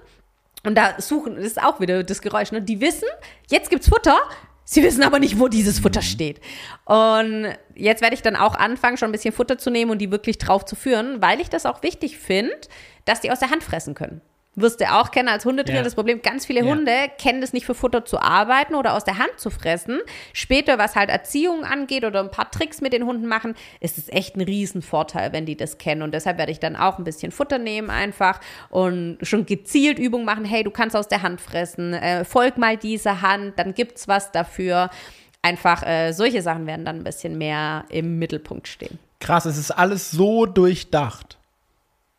Und da suchen, das ist auch wieder das Geräusch, ne? Die wissen, jetzt gibt's Futter. Sie wissen aber nicht, wo dieses Futter steht. Und jetzt werde ich dann auch anfangen, schon ein bisschen Futter zu nehmen und die wirklich drauf zu führen, weil ich das auch wichtig finde, dass die aus der Hand fressen können. Wirst du auch kennen als Hundetrainer Ja. das Problem, ganz viele Ja. Hunde kennen das nicht für Futter zu arbeiten oder aus der Hand zu fressen. Später, was halt Erziehung angeht oder ein paar Tricks mit den Hunden machen, ist es echt ein Riesenvorteil, wenn die das kennen. Und deshalb werde ich dann auch ein bisschen Futter nehmen einfach und schon gezielt Übungen machen. Hey, du kannst aus der Hand fressen, äh, folg mal dieser Hand, dann gibt's was dafür. Einfach äh, solche Sachen werden dann ein bisschen mehr im Mittelpunkt stehen. Krass, es ist alles so durchdacht.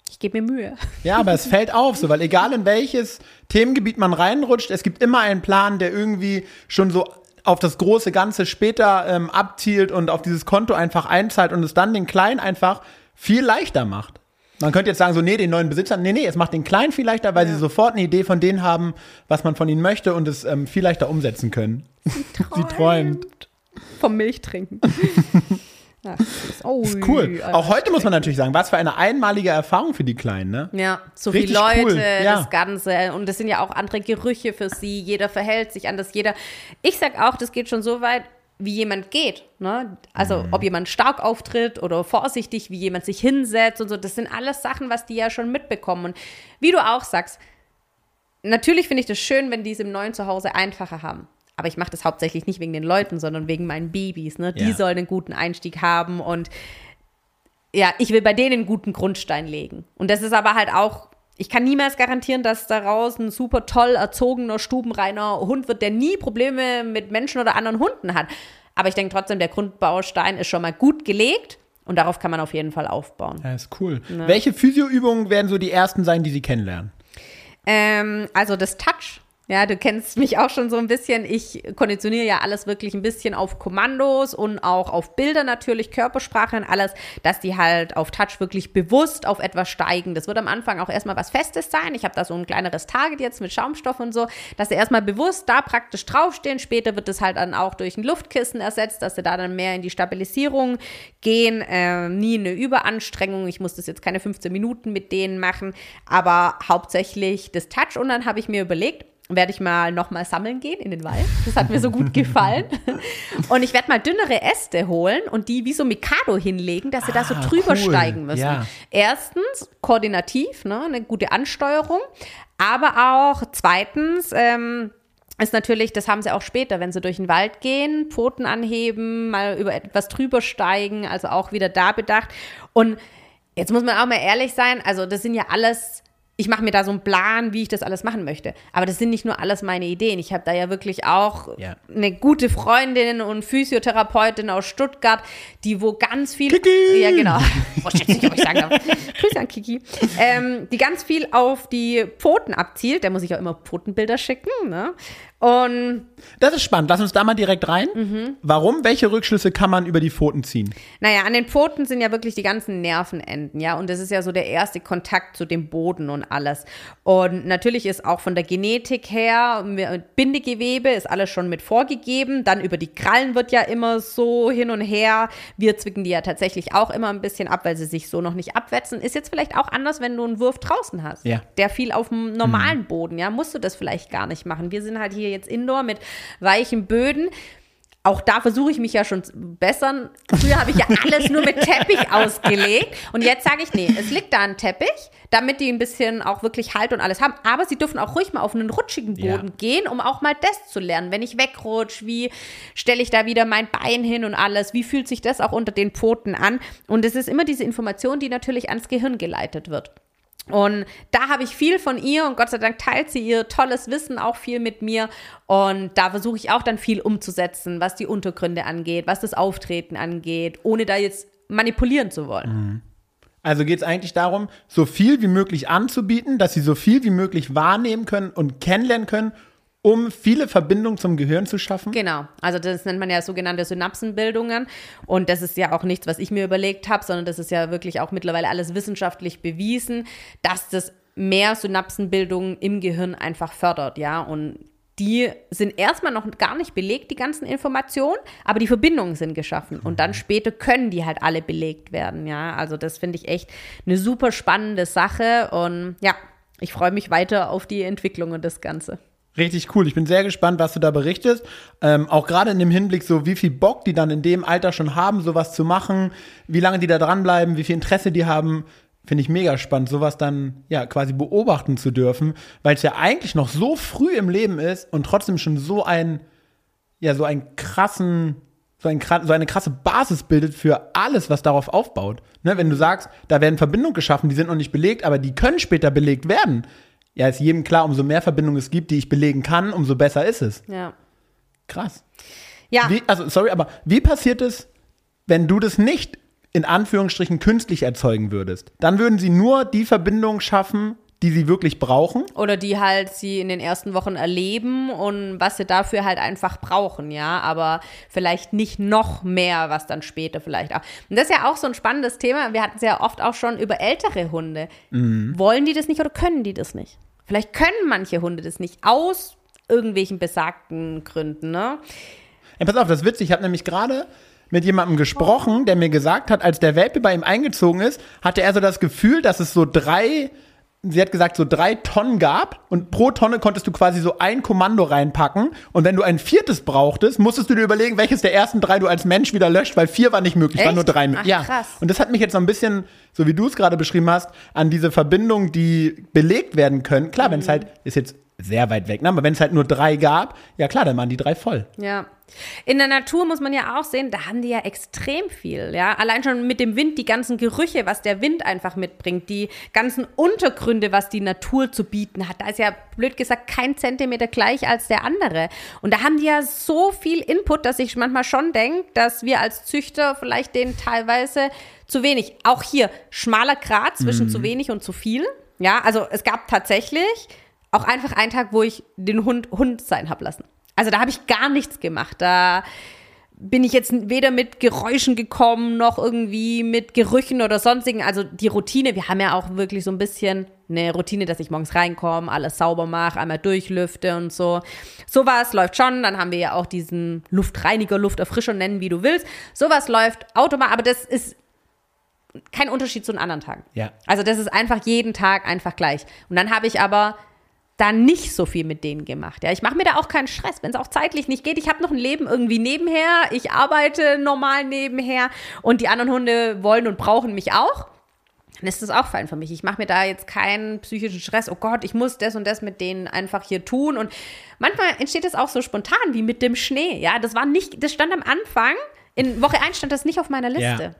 Ich gebe mir Mühe. Ja, aber es fällt auf, so, weil egal in welches Themengebiet man reinrutscht, es gibt immer einen Plan, der irgendwie schon so auf das große Ganze später ähm, abzielt und auf dieses Konto einfach einzahlt und es dann den Kleinen einfach viel leichter macht. Man könnte jetzt sagen, so, nee, den neuen Besitzern, nee, nee, es macht den Kleinen viel leichter, weil sie sofort eine Idee von denen haben, was man von ihnen möchte und es ähm, viel leichter umsetzen können. Sie [LAUGHS] träumt. Vom Milchtrinken. [LAUGHS] Ach, das ist, oh, Cool. Auch heute muss man natürlich sagen, was für eine einmalige Erfahrung für die Kleinen, ne? Ja, so Richtig viele Leute, cool, ja. das Ganze. Und das sind ja auch andere Gerüche für sie. Jeder verhält sich anders. Jeder. Ich sag auch, das geht schon so weit, wie jemand geht. Ne? Also, Mhm. ob jemand stark auftritt oder vorsichtig, wie jemand sich hinsetzt und so. Das sind alles Sachen, was die ja schon mitbekommen. Und wie du auch sagst, natürlich finde ich das schön, wenn die es im neuen Zuhause einfacher haben. Aber ich mache das hauptsächlich nicht wegen den Leuten, sondern wegen meinen Babys. Ne? Die Ja. sollen einen guten Einstieg haben und ja, ich will bei denen einen guten Grundstein legen. Und das ist aber halt auch, ich kann niemals garantieren, dass daraus ein super toll erzogener, stubenreiner Hund wird, der nie Probleme mit Menschen oder anderen Hunden hat. Aber ich denke trotzdem, der Grundbaustein ist schon mal gut gelegt und darauf kann man auf jeden Fall aufbauen. Ja, ist cool. Welche Physioübungen werden so die ersten sein, die sie kennenlernen? Ähm, also das Touch. Ja, du kennst mich auch schon so ein bisschen. Ich konditioniere ja alles wirklich ein bisschen auf Kommandos und auch auf Bilder natürlich, Körpersprache und alles, dass die halt auf Touch wirklich bewusst auf etwas steigen. Das wird am Anfang auch erstmal was Festes sein. Ich habe da so ein kleineres Target jetzt mit Schaumstoff und so, dass sie erstmal bewusst da praktisch draufstehen. Später wird es halt dann auch durch ein Luftkissen ersetzt, dass sie da dann mehr in die Stabilisierung gehen. Ähm, nie eine Überanstrengung. Ich muss das jetzt keine 15 Minuten mit denen machen, aber hauptsächlich das Touch. Und dann habe ich mir überlegt, werde ich mal nochmal sammeln gehen in den Wald. Das hat mir so gut gefallen. [LAUGHS] Und ich werde mal dünnere Äste holen und die wie so Mikado hinlegen, dass sie da so Ah, drüber cool. steigen müssen. Ja. Erstens koordinativ, ne, eine gute Ansteuerung, aber auch zweitens ähm, ist natürlich, das haben sie auch später, wenn sie durch den Wald gehen, Pfoten anheben, mal über etwas drüber steigen, also auch wieder da bedacht. Und jetzt muss man auch mal ehrlich sein, also das sind ja alles, ich mache mir da so einen Plan, wie ich das alles machen möchte. Aber das sind nicht nur alles meine Ideen. Ich habe da ja wirklich auch Ja. eine gute Freundin und Physiotherapeutin aus Stuttgart, die wo ganz viel. Kiki! Ja, genau. Boah, ich nicht, ob ich sagen darf. Grüße an Kiki, ähm, die ganz viel auf die Pfoten abzielt. Der muss ich auch immer Pfotenbilder schicken. Ne? Und Das ist spannend. Lass uns da mal direkt rein. Mhm. Warum? Welche Rückschlüsse kann man über die Pfoten ziehen? naja, an den Pfoten sind ja wirklich die ganzen Nervenenden, ja. Und das ist ja so der erste Kontakt zu dem Boden und alles. Und natürlich ist auch von der Genetik her, Bindegewebe ist alles schon mit vorgegeben. Dann über die Krallen wird ja immer so hin und her. Wir zwicken die ja tatsächlich auch immer ein bisschen ab, weil sie sich so noch nicht abwetzen. Ist jetzt vielleicht auch anders, wenn du einen Wurf draußen hast. Ja. Der fiel auf dem normalen Boden, ja. Musst du das vielleicht gar nicht machen. Wir sind halt hier jetzt indoor mit weichen Böden. Auch da versuche ich mich ja schon zu bessern. Früher habe ich ja [LAUGHS] alles nur mit Teppich ausgelegt. Und jetzt sage ich, nee, es liegt da ein Teppich, damit die ein bisschen auch wirklich Halt und alles haben. Aber sie dürfen auch ruhig mal auf einen rutschigen Boden Ja. gehen, um auch mal das zu lernen. Wenn ich wegrutsche, wie stelle ich da wieder mein Bein hin und alles? Wie fühlt sich das auch unter den Pfoten an? Und es ist immer diese Information, die natürlich ans Gehirn geleitet wird. Und da habe ich viel von ihr und Gott sei Dank teilt sie ihr tolles Wissen auch viel mit mir. Und da versuche ich auch dann viel umzusetzen, was die Untergründe angeht, was das Auftreten angeht, ohne da jetzt manipulieren zu wollen. Also geht es eigentlich darum, so viel wie möglich anzubieten, dass sie so viel wie möglich wahrnehmen können und kennenlernen können, um viele Verbindungen zum Gehirn zu schaffen. Genau, also das nennt man ja sogenannte Synapsenbildungen. Und das ist ja auch nichts, was ich mir überlegt habe, sondern das ist ja wirklich auch mittlerweile alles wissenschaftlich bewiesen, dass das mehr Synapsenbildungen im Gehirn einfach fördert, ja, und die sind erstmal noch gar nicht belegt, die ganzen Informationen, aber die Verbindungen sind geschaffen. Und dann später können die halt alle belegt werden, ja, also das finde ich echt eine super spannende Sache. Und ja, ich freue mich weiter auf die Entwicklung und das Ganze. Richtig cool. Ich bin sehr gespannt, was du da berichtest. Ähm, auch gerade in dem Hinblick, so wie viel Bock die dann in dem Alter schon haben, sowas zu machen, wie lange die da dranbleiben, wie viel Interesse die haben, finde ich mega spannend, sowas dann ja quasi beobachten zu dürfen, weil es ja eigentlich noch so früh im Leben ist und trotzdem schon so ein, ja, so einen krassen, so, ein, so eine krasse Basis bildet für alles, was darauf aufbaut. Ne, wenn du sagst, da werden Verbindungen geschaffen, die sind noch nicht belegt, aber die können später belegt werden. Ja, ist jedem klar, umso mehr Verbindungen es gibt, die ich belegen kann, umso besser ist es. Ja. Krass. Ja, Wie, also, sorry, aber wie passiert es, wenn du das nicht in Anführungsstrichen künstlich erzeugen würdest? Dann würden sie nur die Verbindungen schaffen, die sie wirklich brauchen. oder die halt sie in den ersten Wochen erleben und was sie dafür halt einfach brauchen, ja, aber vielleicht nicht noch mehr, was dann später vielleicht auch. Und das ist ja auch so ein spannendes Thema. Wir hatten es ja oft auch schon über ältere Hunde. Wollen die das nicht oder können die das nicht? Vielleicht können manche Hunde das nicht aus irgendwelchen besagten Gründen, ne? Ja, pass auf, das ist witzig. Ich habe nämlich gerade mit jemandem gesprochen, der mir gesagt hat, als der Welpe bei ihm eingezogen ist, hatte er so das Gefühl, dass es so drei, sie hat gesagt, so drei Tonnen gab und pro Tonne konntest du quasi so ein Kommando reinpacken und wenn du ein viertes brauchtest, musstest du dir überlegen, welches der ersten drei du als Mensch wieder löscht, weil vier war nicht möglich, waren Echt? nur drei. Ach, ja, krass. und das hat mich jetzt so ein bisschen, so wie du es gerade beschrieben hast, an diese Verbindung, die belegt werden können. Klar, wenn es halt, ist jetzt sehr weit weg, ne? aber wenn es halt nur drei gab, ja klar, dann waren die drei voll. Ja. In der Natur muss man ja auch sehen, da haben die ja extrem viel, ja. Allein schon mit dem Wind, die ganzen Gerüche, was der Wind einfach mitbringt, die ganzen Untergründe, was die Natur zu bieten hat. Da ist ja, blöd gesagt, kein Zentimeter gleich als der andere. Und da haben die ja so viel Input, dass ich manchmal schon denke, dass wir als Züchter vielleicht denen teilweise zu wenig, auch hier, schmaler Grad zwischen zu wenig und zu viel. Ja, also es gab tatsächlich auch einfach einen Tag, wo ich den Hund Hund sein hab lassen. Also da habe ich gar nichts gemacht. Da bin ich jetzt weder mit Geräuschen gekommen, noch irgendwie mit Gerüchen oder sonstigen. Also die Routine, wir haben ja auch wirklich so ein bisschen eine Routine, dass ich morgens reinkomme, alles sauber mache, einmal durchlüfte und so. Sowas läuft schon. Dann haben wir ja auch diesen Luftreiniger, Lufterfrischer, nennen wie du willst. Sowas läuft automatisch, aber das ist kein Unterschied zu den anderen Tagen. Ja. Also das ist einfach jeden Tag einfach gleich. Und dann habe ich aber da nicht so viel mit denen gemacht. Ja, ich mache mir da auch keinen Stress, wenn es auch zeitlich nicht geht. Ich habe noch ein Leben irgendwie nebenher. Ich arbeite normal nebenher und die anderen Hunde wollen und brauchen mich auch. Dann ist das auch fein für mich. Ich mache mir da jetzt keinen psychischen Stress. Oh Gott, ich muss das und das mit denen einfach hier tun. Und manchmal entsteht das auch so spontan wie mit dem Schnee. Ja, das war nicht, das stand am Anfang. In Woche 1 stand das nicht auf meiner Liste. Ja.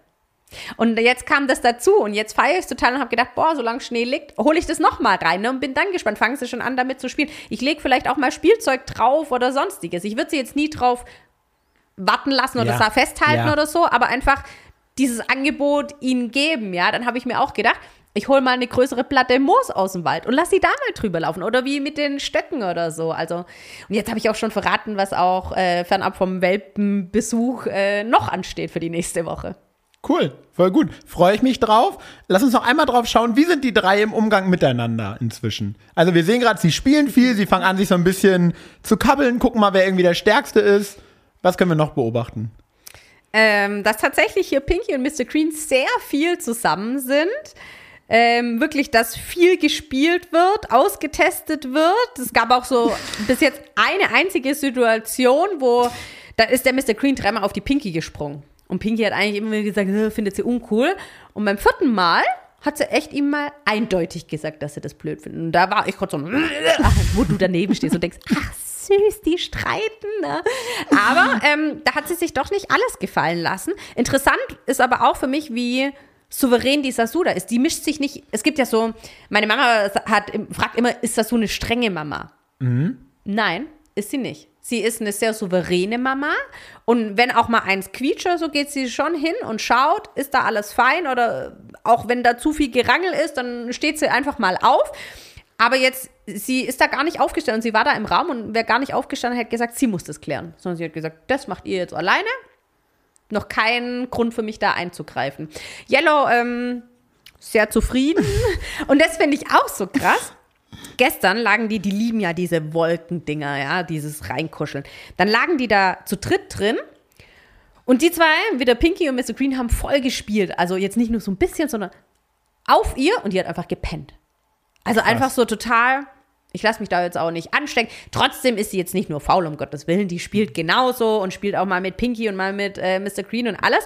Und jetzt kam das dazu und jetzt feiere ich es total und habe gedacht, boah, solange Schnee liegt, hole ich das nochmal rein ne, und bin dann gespannt. Fangen sie schon an, damit zu spielen. Ich lege vielleicht auch mal Spielzeug drauf oder sonstiges. Ich würde sie jetzt nie drauf warten lassen oder Ja. da festhalten Ja. oder so, aber einfach dieses Angebot ihnen geben, ja, dann habe ich mir auch gedacht, ich hole mal eine größere Platte Moos aus dem Wald und lass sie da mal drüber laufen. Oder wie mit den Stöcken oder so. Also, und jetzt habe ich auch schon verraten, was auch äh, fernab vom Welpenbesuch äh, noch ansteht für die nächste Woche. Cool, voll gut. Freue ich mich drauf. Lass uns noch einmal drauf schauen, wie sind die drei im Umgang miteinander inzwischen? Also wir sehen gerade, sie spielen viel, sie fangen an, sich so ein bisschen zu kabbeln, gucken mal, wer irgendwie der Stärkste ist. Was können wir noch beobachten? Ähm, dass tatsächlich hier Pinky und Mr. Green sehr viel zusammen sind ähm, wirklich, dass viel gespielt wird, ausgetestet wird. Es gab auch so bis jetzt eine einzige Situation, wo da ist der Mr. Green dreimal auf die Pinky gesprungen. Und Pinky hat eigentlich immer gesagt, findet sie uncool. Und beim vierten Mal hat sie echt ihm mal eindeutig gesagt, dass sie das blöd findet. Und da war ich gerade so, [LAUGHS] wo du daneben stehst und denkst, ach süß, die streiten. Ne? Aber ähm, da hat sie sich doch nicht alles gefallen lassen. Interessant ist aber auch für mich, wie souverän die Sasu da ist. Die mischt sich nicht. Es gibt ja so, meine Mama hat, fragt immer, ist Sasu eine strenge Mama? Mhm. Nein, ist sie nicht. Sie ist eine sehr souveräne Mama. Und wenn auch mal eins quietscht, so geht sie schon hin und schaut, ist da alles fein oder auch wenn da zu viel Gerangel ist, dann steht sie einfach mal auf. Aber jetzt, sie ist da gar nicht aufgestanden und sie war da im Raum und wer gar nicht aufgestanden hat, gesagt, sie muss das klären. Sondern sie hat gesagt, das macht ihr jetzt alleine noch kein Grund für mich da einzugreifen. Yellow, ähm, sehr zufrieden. [LAUGHS] Und das finde ich auch so krass. Gestern lagen die, die lieben ja diese Wolkendinger, ja, dieses Reinkuscheln. Dann lagen die da zu dritt drin. Und die zwei, wieder Pinky und Mr. Green, haben voll gespielt. Also jetzt nicht nur so ein bisschen, sondern auf ihr und die hat einfach gepennt. Also Krass. einfach so total ich lasse mich da jetzt auch nicht anstecken. Trotzdem ist sie jetzt nicht nur faul, um Gottes Willen. Die spielt genauso und spielt auch mal mit Pinky und mal mit äh, Mr. Green und alles.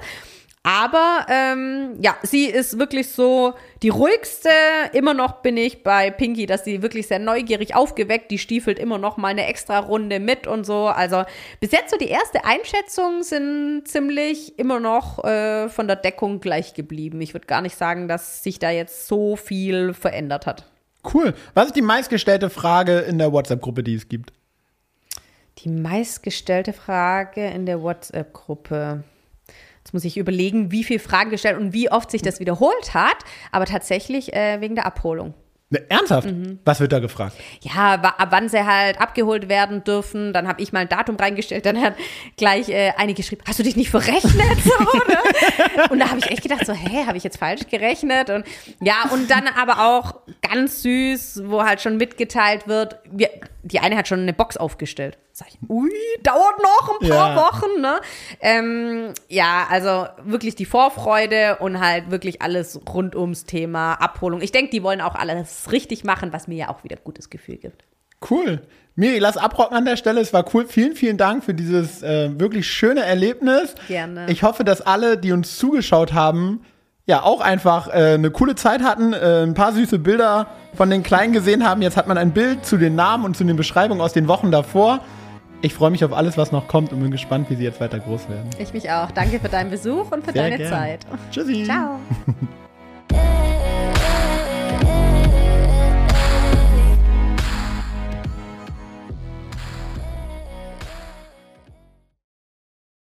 Aber ähm, ja, sie ist wirklich so die ruhigste. Immer noch bin ich bei Pinky, dass sie wirklich sehr neugierig aufgeweckt. Die stiefelt immer noch mal eine extra Runde mit und so. Also bis jetzt so die erste Einschätzung sind ziemlich immer noch äh, von der Deckung gleich geblieben. Ich würde gar nicht sagen, dass sich da jetzt so viel verändert hat. Cool. Was ist die meistgestellte Frage in der WhatsApp-Gruppe, die es gibt? Die meistgestellte Frage in der WhatsApp-Gruppe. Jetzt muss ich überlegen, wie viele Fragen gestellt und wie oft sich das wiederholt hat. Aber tatsächlich äh, wegen der Abholung. Ne, ernsthaft? Mhm. Was wird da gefragt? Ja, ab wann sie halt abgeholt werden dürfen. Dann habe ich mal ein Datum reingestellt. Dann hat gleich äh, eine geschrieben, hast du dich nicht verrechnet? [LAUGHS] So, ne? und da habe ich echt gedacht, so, hä, habe ich jetzt falsch gerechnet? Und ja, und dann aber auch ganz süß, wo halt schon mitgeteilt wird, wir, die eine hat schon eine Box aufgestellt. Sag ich, ui, dauert noch ein paar ja. Wochen, ne? Ähm, ja, also wirklich die Vorfreude und halt wirklich alles rund ums Thema Abholung. Ich denke, die wollen auch alles richtig machen, was mir ja auch wieder ein gutes Gefühl gibt. Cool. Miri, lass abrocken an der Stelle. Es war cool. Vielen, vielen Dank für dieses äh, wirklich schöne Erlebnis. Gerne. Ich hoffe, dass alle, die uns zugeschaut haben, ja auch einfach äh, eine coole Zeit hatten, äh, ein paar süße Bilder von den Kleinen gesehen haben. Jetzt hat man ein Bild zu den Namen und zu den Beschreibungen aus den Wochen davor. Ich freue mich auf alles, was noch kommt und bin gespannt, wie sie jetzt weiter groß werden. Ich mich auch. Danke für deinen Besuch und für Sehr deine gern. Zeit. Tschüssi. Ciao. [LAUGHS]